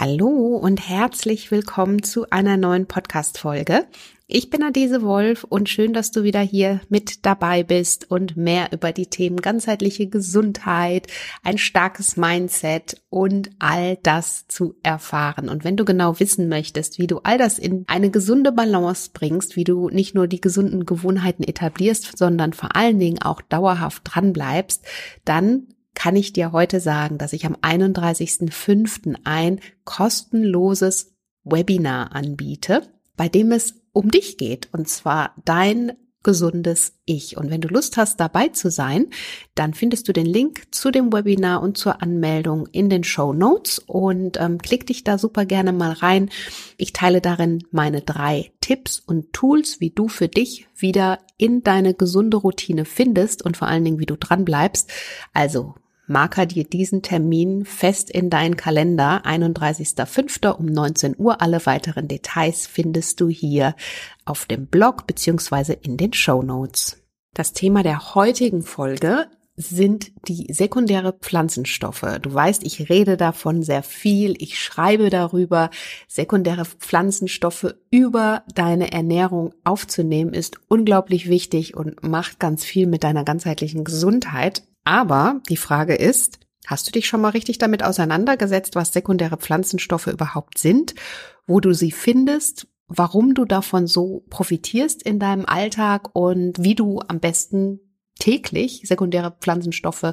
Hallo und herzlich willkommen zu einer neuen Podcast-Folge. Ich bin Adese Wolf und schön, dass du wieder hier mit dabei bist und mehr über die Themen ganzheitliche Gesundheit, ein starkes Mindset und all das zu erfahren. Und wenn du genau wissen möchtest, wie du all das in eine gesunde Balance bringst, wie du nicht nur die gesunden Gewohnheiten etablierst, sondern vor allen Dingen auch dauerhaft dran bleibst, dann kann ich dir heute sagen, dass ich am 31.05. ein kostenloses Webinar anbiete, bei dem es um dich geht, und zwar dein gesundes Ich. Und wenn du Lust hast, dabei zu sein, dann findest du den Link zu dem Webinar und zur Anmeldung in den Show Notes und ähm, klick dich da super gerne mal rein. Ich teile darin meine drei Tipps und Tools, wie du für dich wieder in deine gesunde Routine findest und vor allen Dingen, wie du dran bleibst. Also Marker dir diesen Termin fest in deinen Kalender. 31.05. um 19 Uhr. Alle weiteren Details findest du hier auf dem Blog beziehungsweise in den Show Notes. Das Thema der heutigen Folge sind die sekundäre Pflanzenstoffe. Du weißt, ich rede davon sehr viel, ich schreibe darüber. Sekundäre Pflanzenstoffe über deine Ernährung aufzunehmen ist unglaublich wichtig und macht ganz viel mit deiner ganzheitlichen Gesundheit. Aber die Frage ist, hast du dich schon mal richtig damit auseinandergesetzt, was sekundäre Pflanzenstoffe überhaupt sind, wo du sie findest, warum du davon so profitierst in deinem Alltag und wie du am besten täglich sekundäre Pflanzenstoffe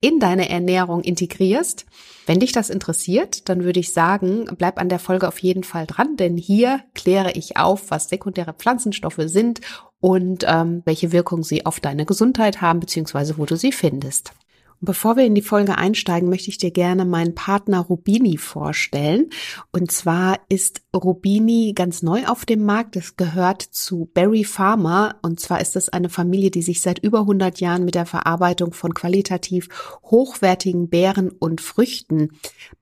in deine Ernährung integrierst. Wenn dich das interessiert, dann würde ich sagen, bleib an der Folge auf jeden Fall dran, denn hier kläre ich auf, was sekundäre Pflanzenstoffe sind und ähm, welche Wirkung sie auf deine Gesundheit haben, beziehungsweise wo du sie findest. Bevor wir in die Folge einsteigen, möchte ich dir gerne meinen Partner Rubini vorstellen. Und zwar ist Rubini ganz neu auf dem Markt. Es gehört zu Berry Pharma. Und zwar ist es eine Familie, die sich seit über 100 Jahren mit der Verarbeitung von qualitativ hochwertigen Beeren und Früchten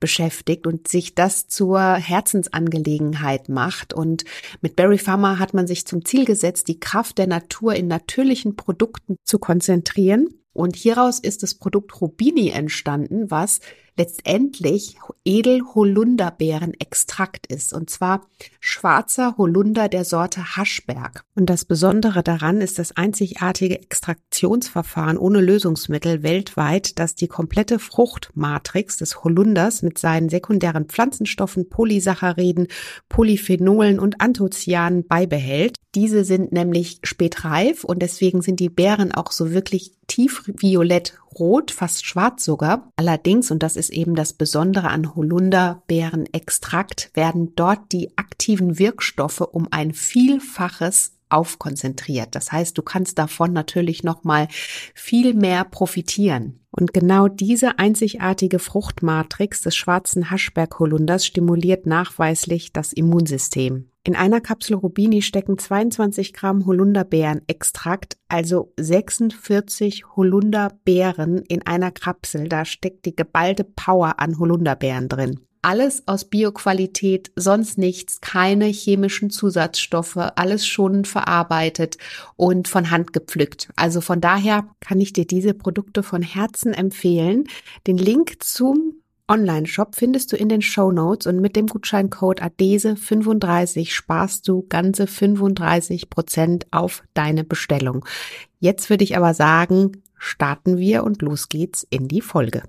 beschäftigt und sich das zur Herzensangelegenheit macht. Und mit Berry Pharma hat man sich zum Ziel gesetzt, die Kraft der Natur in natürlichen Produkten zu konzentrieren und hieraus ist das Produkt Rubini entstanden, was letztendlich Edel-Holunderbeeren-Extrakt ist. Und zwar schwarzer Holunder der Sorte Haschberg. Und das Besondere daran ist das einzigartige Extraktionsverfahren ohne Lösungsmittel weltweit, das die komplette Fruchtmatrix des Holunders mit seinen sekundären Pflanzenstoffen, Polysacchariden, Polyphenolen und Anthoцyanen beibehält. Diese sind nämlich spätreif und deswegen sind die Beeren auch so wirklich tiefviolett rot, fast schwarz sogar. Allerdings, und das ist eben das Besondere an Holunderbeerenextrakt, werden dort die aktiven Wirkstoffe um ein Vielfaches aufkonzentriert. Das heißt, du kannst davon natürlich noch mal viel mehr profitieren. Und genau diese einzigartige Fruchtmatrix des schwarzen Haschberg-Holunders stimuliert nachweislich das Immunsystem. In einer Kapsel Rubini stecken 22 Gramm Holunderbeerenextrakt, also 46 Holunderbeeren in einer Kapsel. Da steckt die geballte Power an Holunderbeeren drin. Alles aus Bioqualität, sonst nichts, keine chemischen Zusatzstoffe, alles schon verarbeitet und von Hand gepflückt. Also von daher kann ich dir diese Produkte von Herzen empfehlen. Den Link zum Online-Shop findest du in den Show Notes und mit dem Gutscheincode ADESE35 sparst du ganze 35 Prozent auf deine Bestellung. Jetzt würde ich aber sagen, starten wir und los geht's in die Folge.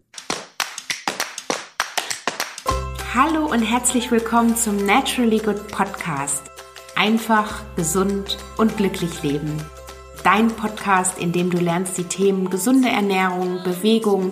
Hallo und herzlich willkommen zum Naturally Good Podcast. Einfach, gesund und glücklich leben. Dein Podcast, in dem du lernst die Themen gesunde Ernährung, Bewegung,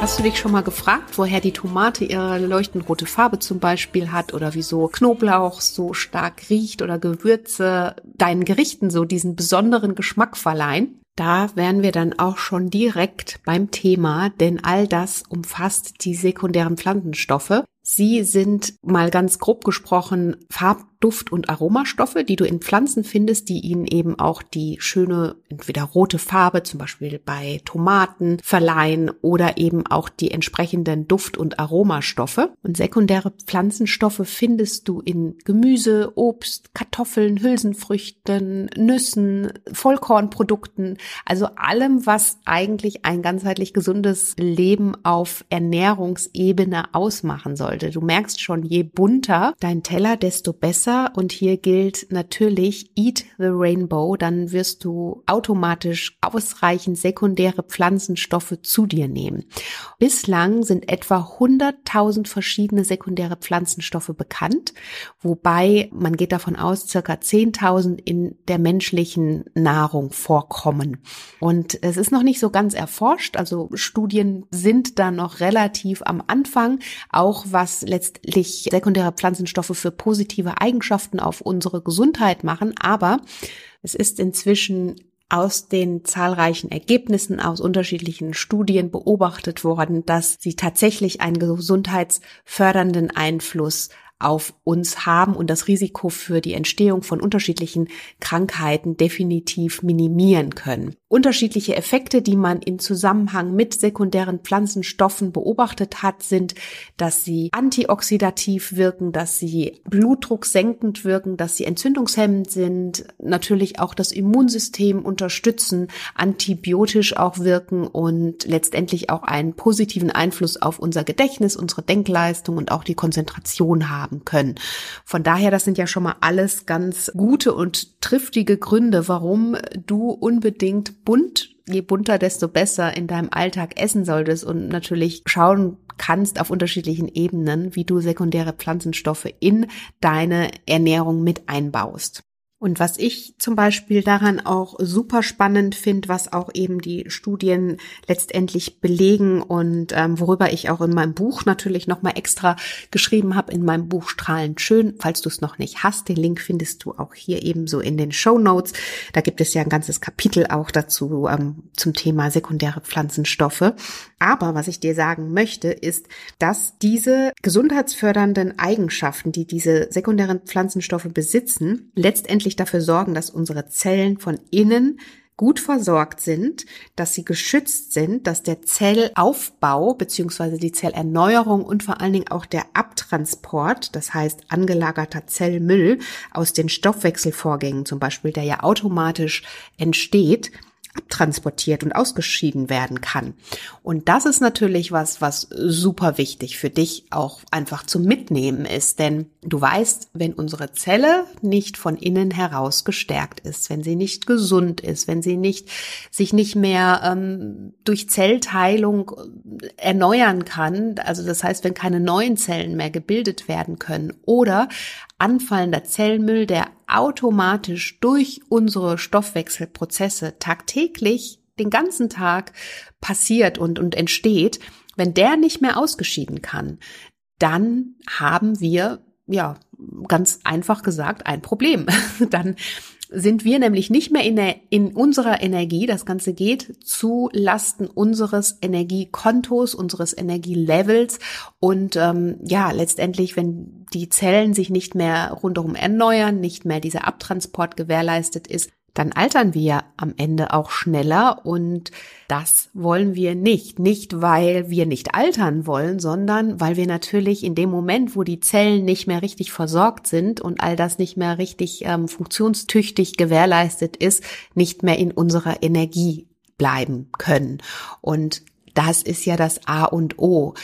Hast du dich schon mal gefragt, woher die Tomate ihre leuchtend rote Farbe zum Beispiel hat oder wieso Knoblauch so stark riecht oder Gewürze deinen Gerichten so diesen besonderen Geschmack verleihen? Da wären wir dann auch schon direkt beim Thema, denn all das umfasst die sekundären Pflanzenstoffe. Sie sind mal ganz grob gesprochen Farb Duft- und Aromastoffe, die du in Pflanzen findest, die ihnen eben auch die schöne, entweder rote Farbe, zum Beispiel bei Tomaten, verleihen oder eben auch die entsprechenden Duft- und Aromastoffe. Und sekundäre Pflanzenstoffe findest du in Gemüse, Obst, Kartoffeln, Hülsenfrüchten, Nüssen, Vollkornprodukten, also allem, was eigentlich ein ganzheitlich gesundes Leben auf Ernährungsebene ausmachen sollte. Du merkst schon, je bunter dein Teller, desto besser Wasser und hier gilt natürlich Eat the Rainbow, dann wirst du automatisch ausreichend sekundäre Pflanzenstoffe zu dir nehmen. Bislang sind etwa 100.000 verschiedene sekundäre Pflanzenstoffe bekannt, wobei man geht davon aus, circa 10.000 in der menschlichen Nahrung vorkommen. Und es ist noch nicht so ganz erforscht, also Studien sind da noch relativ am Anfang, auch was letztlich sekundäre Pflanzenstoffe für positive Eigenschaften Eigenschaften auf unsere Gesundheit machen, aber es ist inzwischen aus den zahlreichen Ergebnissen aus unterschiedlichen Studien beobachtet worden, dass sie tatsächlich einen gesundheitsfördernden Einfluss auf uns haben und das Risiko für die Entstehung von unterschiedlichen Krankheiten definitiv minimieren können. Unterschiedliche Effekte, die man in Zusammenhang mit sekundären Pflanzenstoffen beobachtet hat, sind, dass sie antioxidativ wirken, dass sie blutdrucksenkend wirken, dass sie entzündungshemmend sind, natürlich auch das Immunsystem unterstützen, antibiotisch auch wirken und letztendlich auch einen positiven Einfluss auf unser Gedächtnis, unsere Denkleistung und auch die Konzentration haben können. Von daher, das sind ja schon mal alles ganz gute und triftige Gründe, warum du unbedingt bunt, je bunter, desto besser in deinem Alltag essen solltest und natürlich schauen kannst auf unterschiedlichen Ebenen, wie du sekundäre Pflanzenstoffe in deine Ernährung mit einbaust. Und was ich zum Beispiel daran auch super spannend finde, was auch eben die Studien letztendlich belegen und ähm, worüber ich auch in meinem Buch natürlich nochmal extra geschrieben habe, in meinem Buch Strahlend Schön. Falls du es noch nicht hast, den Link findest du auch hier ebenso in den Show Notes. Da gibt es ja ein ganzes Kapitel auch dazu ähm, zum Thema sekundäre Pflanzenstoffe. Aber was ich dir sagen möchte, ist, dass diese gesundheitsfördernden Eigenschaften, die diese sekundären Pflanzenstoffe besitzen, letztendlich wirklich dafür sorgen, dass unsere Zellen von innen gut versorgt sind, dass sie geschützt sind, dass der Zellaufbau beziehungsweise die Zellerneuerung und vor allen Dingen auch der Abtransport, das heißt angelagerter Zellmüll aus den Stoffwechselvorgängen zum Beispiel, der ja automatisch entsteht, abtransportiert und ausgeschieden werden kann. Und das ist natürlich was, was super wichtig für dich auch einfach zum Mitnehmen ist. Denn du weißt, wenn unsere Zelle nicht von innen heraus gestärkt ist, wenn sie nicht gesund ist, wenn sie nicht, sich nicht mehr ähm, durch Zellteilung erneuern kann, also das heißt, wenn keine neuen Zellen mehr gebildet werden können oder anfallender Zellmüll, der automatisch durch unsere Stoffwechselprozesse tagtäglich den ganzen Tag passiert und, und entsteht, wenn der nicht mehr ausgeschieden kann, dann haben wir, ja, ganz einfach gesagt, ein Problem. dann sind wir nämlich nicht mehr in, der, in unserer Energie. Das Ganze geht zu Lasten unseres Energiekontos, unseres Energielevels. Und ähm, ja, letztendlich, wenn die Zellen sich nicht mehr rundherum erneuern, nicht mehr dieser Abtransport gewährleistet ist, dann altern wir am Ende auch schneller und das wollen wir nicht. Nicht, weil wir nicht altern wollen, sondern weil wir natürlich in dem Moment, wo die Zellen nicht mehr richtig versorgt sind und all das nicht mehr richtig ähm, funktionstüchtig gewährleistet ist, nicht mehr in unserer Energie bleiben können. Und das ist ja das A und O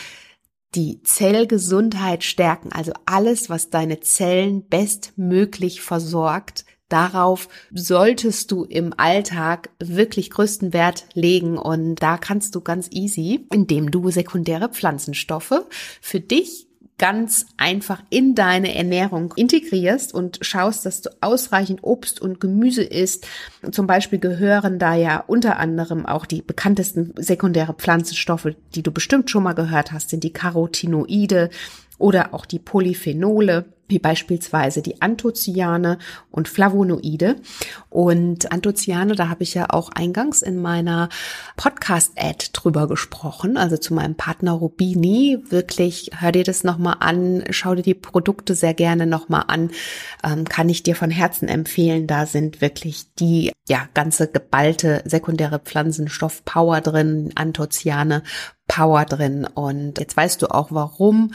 die Zellgesundheit stärken, also alles, was deine Zellen bestmöglich versorgt, Darauf solltest du im Alltag wirklich größten Wert legen und da kannst du ganz easy, indem du sekundäre Pflanzenstoffe für dich ganz einfach in deine Ernährung integrierst und schaust, dass du ausreichend Obst und Gemüse isst. Zum Beispiel gehören da ja unter anderem auch die bekanntesten sekundäre Pflanzenstoffe, die du bestimmt schon mal gehört hast, sind die Carotinoide, oder auch die Polyphenole wie beispielsweise die Anthocyane und Flavonoide. Und Anthocyane, da habe ich ja auch eingangs in meiner Podcast-Ad drüber gesprochen, also zu meinem Partner Rubini. Wirklich, hör dir das nochmal an, schau dir die Produkte sehr gerne nochmal an, ähm, kann ich dir von Herzen empfehlen. Da sind wirklich die, ja, ganze geballte sekundäre Pflanzenstoff-Power drin, Anthocyane Power drin. Und jetzt weißt du auch, warum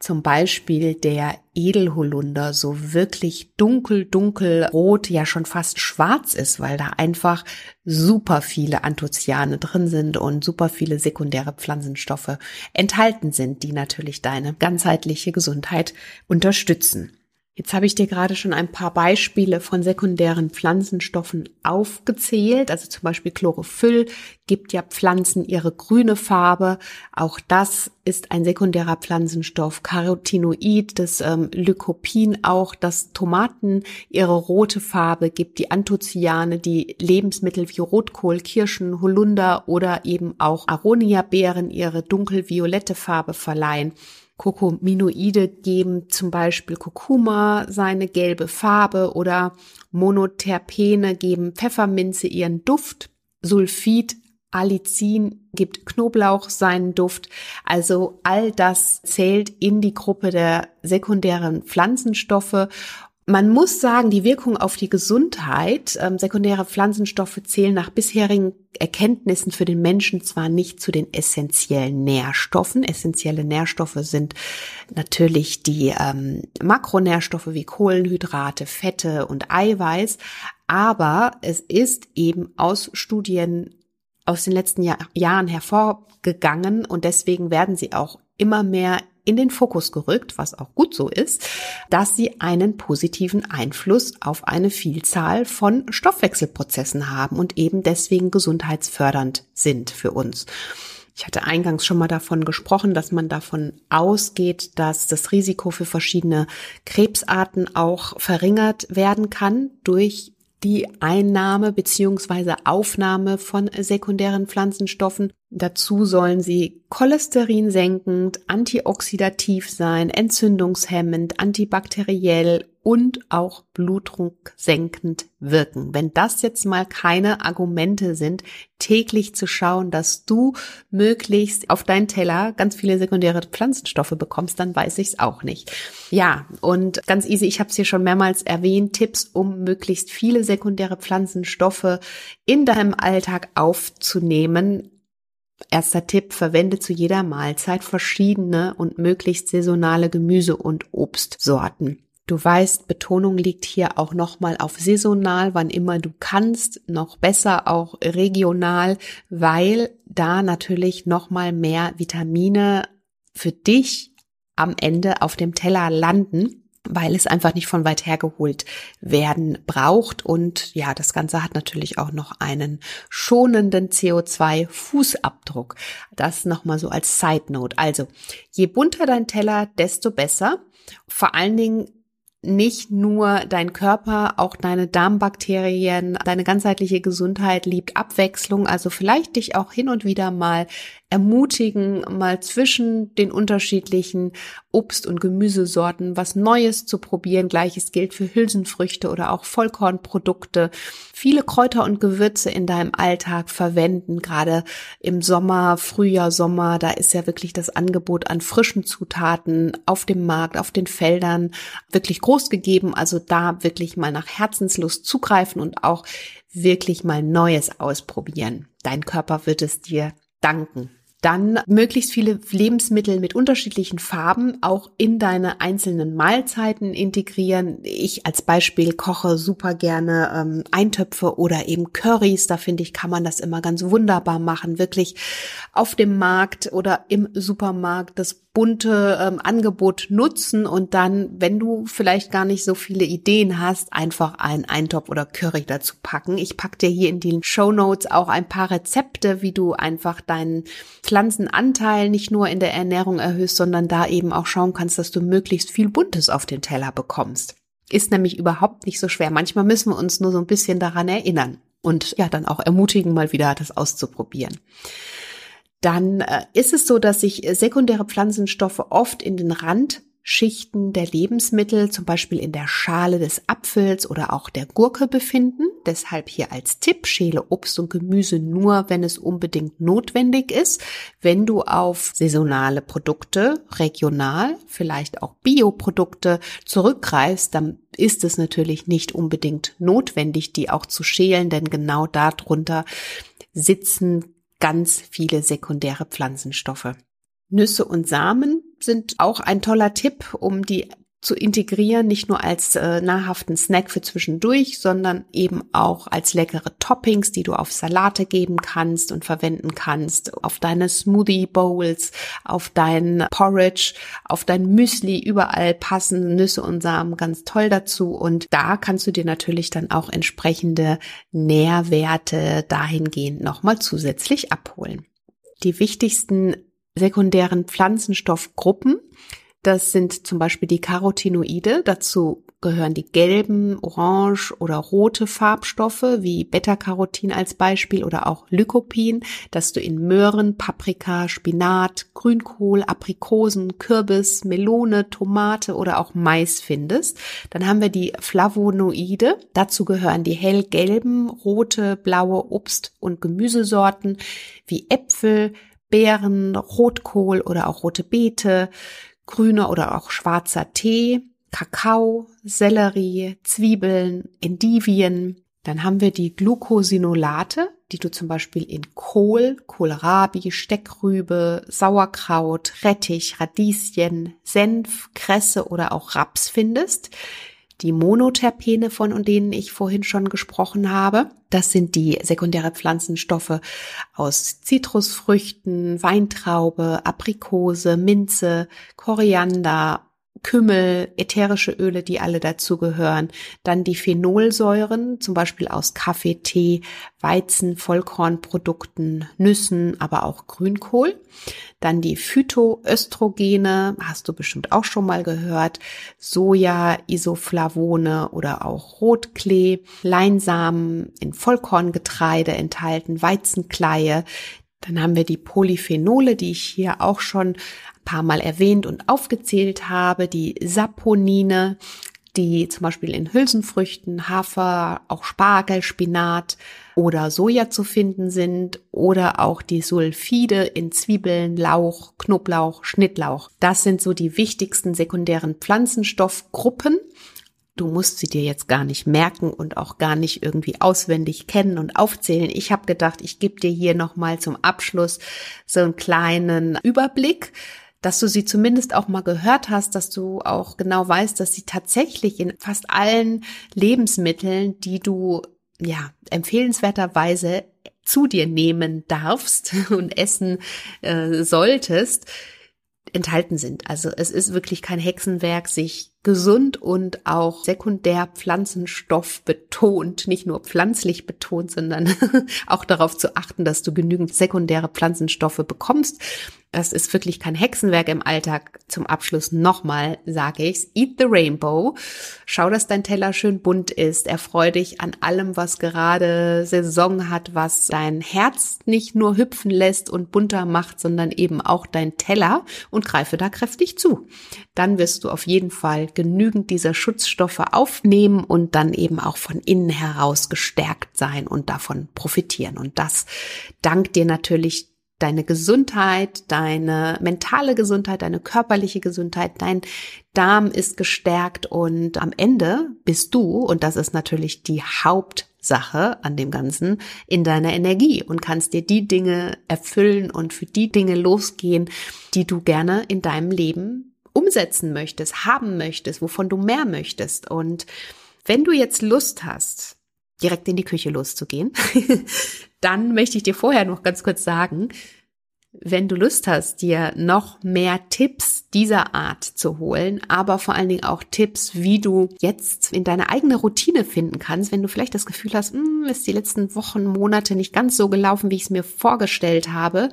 zum Beispiel der Edelholunder so wirklich dunkel, dunkel rot, ja schon fast schwarz ist, weil da einfach super viele Anthocyane drin sind und super viele sekundäre Pflanzenstoffe enthalten sind, die natürlich deine ganzheitliche Gesundheit unterstützen. Jetzt habe ich dir gerade schon ein paar Beispiele von sekundären Pflanzenstoffen aufgezählt. Also zum Beispiel Chlorophyll gibt ja Pflanzen ihre grüne Farbe. Auch das ist ein sekundärer Pflanzenstoff. Carotinoid, das ähm, Lycopin auch, das Tomaten ihre rote Farbe gibt, die Anthocyane, die Lebensmittel wie Rotkohl, Kirschen, Holunder oder eben auch Aronia-Beeren ihre dunkelviolette Farbe verleihen. Kokominoide geben zum Beispiel Kurkuma seine gelbe Farbe oder Monoterpene geben Pfefferminze ihren Duft. Sulfid, Allicin gibt Knoblauch seinen Duft. Also all das zählt in die Gruppe der sekundären Pflanzenstoffe man muss sagen, die Wirkung auf die Gesundheit, ähm, sekundäre Pflanzenstoffe zählen nach bisherigen Erkenntnissen für den Menschen zwar nicht zu den essentiellen Nährstoffen. Essentielle Nährstoffe sind natürlich die ähm, Makronährstoffe wie Kohlenhydrate, Fette und Eiweiß, aber es ist eben aus Studien aus den letzten Jahr Jahren hervorgegangen und deswegen werden sie auch immer mehr in den Fokus gerückt, was auch gut so ist, dass sie einen positiven Einfluss auf eine Vielzahl von Stoffwechselprozessen haben und eben deswegen gesundheitsfördernd sind für uns. Ich hatte eingangs schon mal davon gesprochen, dass man davon ausgeht, dass das Risiko für verschiedene Krebsarten auch verringert werden kann durch die Einnahme beziehungsweise Aufnahme von sekundären Pflanzenstoffen. Dazu sollen sie cholesterinsenkend, antioxidativ sein, entzündungshemmend, antibakteriell und auch Blutdruck senkend wirken. Wenn das jetzt mal keine Argumente sind, täglich zu schauen, dass du möglichst auf deinen Teller ganz viele sekundäre Pflanzenstoffe bekommst, dann weiß ich es auch nicht. Ja, und ganz easy, ich habe es hier schon mehrmals erwähnt, Tipps, um möglichst viele sekundäre Pflanzenstoffe in deinem Alltag aufzunehmen. Erster Tipp, verwende zu jeder Mahlzeit verschiedene und möglichst saisonale Gemüse- und Obstsorten. Du weißt, Betonung liegt hier auch nochmal auf saisonal, wann immer du kannst, noch besser auch regional, weil da natürlich nochmal mehr Vitamine für dich am Ende auf dem Teller landen weil es einfach nicht von weit her geholt werden braucht. Und ja, das Ganze hat natürlich auch noch einen schonenden CO2-Fußabdruck. Das nochmal so als Side Note. Also, je bunter dein Teller, desto besser. Vor allen Dingen nicht nur dein Körper, auch deine Darmbakterien, deine ganzheitliche Gesundheit liebt Abwechslung. Also vielleicht dich auch hin und wieder mal ermutigen, mal zwischen den unterschiedlichen Obst- und Gemüsesorten was Neues zu probieren. Gleiches gilt für Hülsenfrüchte oder auch Vollkornprodukte. Viele Kräuter und Gewürze in deinem Alltag verwenden, gerade im Sommer, Frühjahr, Sommer. Da ist ja wirklich das Angebot an frischen Zutaten auf dem Markt, auf den Feldern wirklich groß gegeben. Also da wirklich mal nach Herzenslust zugreifen und auch wirklich mal Neues ausprobieren. Dein Körper wird es dir danken. Dann möglichst viele Lebensmittel mit unterschiedlichen Farben auch in deine einzelnen Mahlzeiten integrieren. Ich als Beispiel koche super gerne ähm, Eintöpfe oder eben Currys. Da finde ich, kann man das immer ganz wunderbar machen. Wirklich auf dem Markt oder im Supermarkt das bunte ähm, Angebot nutzen und dann, wenn du vielleicht gar nicht so viele Ideen hast, einfach einen Eintopf oder Curry dazu packen. Ich pack dir hier in den Show Notes auch ein paar Rezepte, wie du einfach deinen Pflanzenanteil nicht nur in der Ernährung erhöhst, sondern da eben auch schauen kannst, dass du möglichst viel Buntes auf den Teller bekommst. Ist nämlich überhaupt nicht so schwer. Manchmal müssen wir uns nur so ein bisschen daran erinnern und ja, dann auch ermutigen, mal wieder das auszuprobieren. Dann äh, ist es so, dass sich sekundäre Pflanzenstoffe oft in den Rand Schichten der Lebensmittel, zum Beispiel in der Schale des Apfels oder auch der Gurke befinden. Deshalb hier als Tipp, schäle Obst und Gemüse nur, wenn es unbedingt notwendig ist. Wenn du auf saisonale Produkte, regional, vielleicht auch Bioprodukte zurückgreifst, dann ist es natürlich nicht unbedingt notwendig, die auch zu schälen, denn genau darunter sitzen ganz viele sekundäre Pflanzenstoffe. Nüsse und Samen sind auch ein toller Tipp, um die zu integrieren, nicht nur als äh, nahrhaften Snack für zwischendurch, sondern eben auch als leckere Toppings, die du auf Salate geben kannst und verwenden kannst, auf deine Smoothie Bowls, auf dein Porridge, auf dein Müsli, überall passen Nüsse und Samen ganz toll dazu und da kannst du dir natürlich dann auch entsprechende Nährwerte dahingehend nochmal zusätzlich abholen. Die wichtigsten sekundären Pflanzenstoffgruppen. Das sind zum Beispiel die Carotinoide. Dazu gehören die gelben, orange oder rote Farbstoffe wie Beta-Carotin als Beispiel oder auch Lycopin, das du in Möhren, Paprika, Spinat, Grünkohl, Aprikosen, Kürbis, Melone, Tomate oder auch Mais findest. Dann haben wir die Flavonoide. Dazu gehören die hellgelben, rote, blaue Obst- und Gemüsesorten wie Äpfel, Beeren, Rotkohl oder auch rote Beete, grüner oder auch schwarzer Tee, Kakao, Sellerie, Zwiebeln, Endivien. Dann haben wir die Glucosinolate, die du zum Beispiel in Kohl, Kohlrabi, Steckrübe, Sauerkraut, Rettich, Radieschen, Senf, Kresse oder auch Raps findest die Monoterpene, von denen ich vorhin schon gesprochen habe. Das sind die sekundäre Pflanzenstoffe aus Zitrusfrüchten, Weintraube, Aprikose, Minze, Koriander, Kümmel, ätherische Öle, die alle dazugehören. Dann die Phenolsäuren, zum Beispiel aus Kaffee, Tee, Weizen, Vollkornprodukten, Nüssen, aber auch Grünkohl. Dann die Phytoöstrogene, hast du bestimmt auch schon mal gehört. Soja, Isoflavone oder auch Rotklee, Leinsamen in Vollkorngetreide enthalten, Weizenkleie, dann haben wir die Polyphenole, die ich hier auch schon paar Mal erwähnt und aufgezählt habe, die Saponine, die zum Beispiel in Hülsenfrüchten, Hafer, auch Spargel, Spinat oder Soja zu finden sind oder auch die Sulfide in Zwiebeln, Lauch, Knoblauch, Schnittlauch. Das sind so die wichtigsten sekundären Pflanzenstoffgruppen. Du musst sie dir jetzt gar nicht merken und auch gar nicht irgendwie auswendig kennen und aufzählen. Ich habe gedacht, ich gebe dir hier nochmal zum Abschluss so einen kleinen Überblick dass du sie zumindest auch mal gehört hast, dass du auch genau weißt, dass sie tatsächlich in fast allen Lebensmitteln, die du ja empfehlenswerterweise zu dir nehmen darfst und essen äh, solltest, enthalten sind. Also es ist wirklich kein Hexenwerk, sich gesund und auch sekundär Pflanzenstoff betont, nicht nur pflanzlich betont, sondern auch darauf zu achten, dass du genügend sekundäre Pflanzenstoffe bekommst das ist wirklich kein Hexenwerk im Alltag. Zum Abschluss nochmal sage ich's. Eat the Rainbow. Schau, dass dein Teller schön bunt ist. Erfreu dich an allem, was gerade Saison hat, was dein Herz nicht nur hüpfen lässt und bunter macht, sondern eben auch dein Teller und greife da kräftig zu. Dann wirst du auf jeden Fall genügend dieser Schutzstoffe aufnehmen und dann eben auch von innen heraus gestärkt sein und davon profitieren. Und das dank dir natürlich deine Gesundheit, deine mentale Gesundheit, deine körperliche Gesundheit, dein Darm ist gestärkt und am Ende bist du, und das ist natürlich die Hauptsache an dem Ganzen, in deiner Energie und kannst dir die Dinge erfüllen und für die Dinge losgehen, die du gerne in deinem Leben umsetzen möchtest, haben möchtest, wovon du mehr möchtest. Und wenn du jetzt Lust hast, direkt in die Küche loszugehen, dann möchte ich dir vorher noch ganz kurz sagen, wenn du Lust hast, dir noch mehr Tipps dieser Art zu holen, aber vor allen Dingen auch Tipps, wie du jetzt in deine eigene Routine finden kannst, wenn du vielleicht das Gefühl hast, hm, ist die letzten Wochen, Monate nicht ganz so gelaufen, wie ich es mir vorgestellt habe,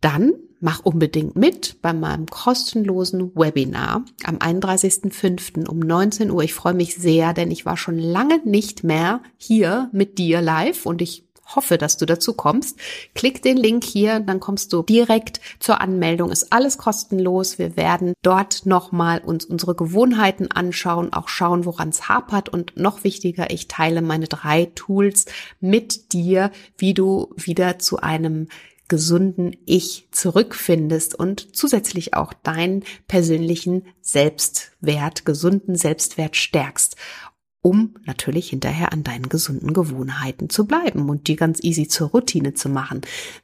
dann mach unbedingt mit bei meinem kostenlosen Webinar am 31.05. um 19 Uhr. Ich freue mich sehr, denn ich war schon lange nicht mehr hier mit dir live und ich hoffe, dass du dazu kommst. Klick den Link hier, dann kommst du direkt zur Anmeldung. Ist alles kostenlos. Wir werden dort nochmal uns unsere Gewohnheiten anschauen, auch schauen, woran es hapert und noch wichtiger, ich teile meine drei Tools mit dir, wie du wieder zu einem gesunden Ich zurückfindest und zusätzlich auch deinen persönlichen Selbstwert, gesunden Selbstwert stärkst um natürlich hinterher an deinen gesunden Gewohnheiten zu bleiben und die ganz easy zur Routine zu machen.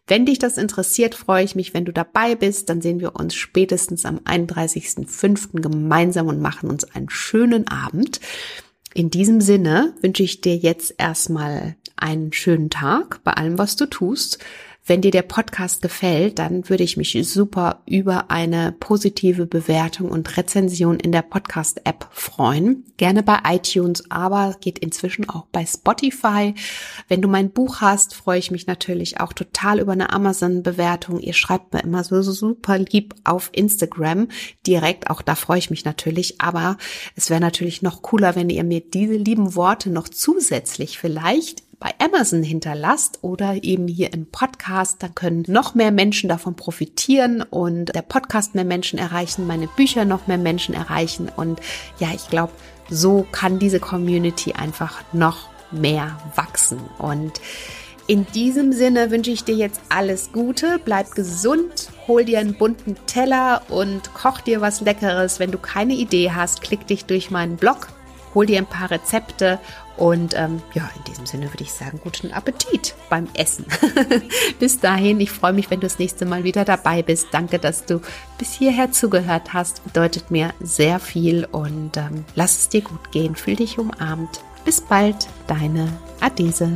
Wenn dich das interessiert, freue ich mich, wenn du dabei bist. Dann sehen wir uns spätestens am 31.05. gemeinsam und machen uns einen schönen Abend. In diesem Sinne wünsche ich dir jetzt erstmal einen schönen Tag bei allem, was du tust. Wenn dir der Podcast gefällt, dann würde ich mich super über eine positive Bewertung und Rezension in der Podcast-App freuen. Gerne bei iTunes, aber geht inzwischen auch bei Spotify. Wenn du mein Buch hast, freue ich mich natürlich auch total über eine Amazon-Bewertung. Ihr schreibt mir immer so, super lieb auf Instagram direkt. Auch da freue ich mich natürlich. Aber es wäre natürlich noch cooler, wenn ihr mir diese lieben Worte noch zusätzlich vielleicht bei Amazon hinterlasst oder eben hier im Podcast, dann können noch mehr Menschen davon profitieren und der Podcast mehr Menschen erreichen, meine Bücher noch mehr Menschen erreichen. Und ja, ich glaube, so kann diese Community einfach noch mehr wachsen. Und in diesem Sinne wünsche ich dir jetzt alles Gute, bleib gesund, hol dir einen bunten Teller und koch dir was Leckeres. Wenn du keine Idee hast, klick dich durch meinen Blog, hol dir ein paar Rezepte und ähm, ja, in diesem Sinne würde ich sagen, guten Appetit beim Essen. bis dahin, ich freue mich, wenn du das nächste Mal wieder dabei bist. Danke, dass du bis hierher zugehört hast. Bedeutet mir sehr viel und ähm, lass es dir gut gehen. Fühl dich umarmt. Bis bald, deine Adese.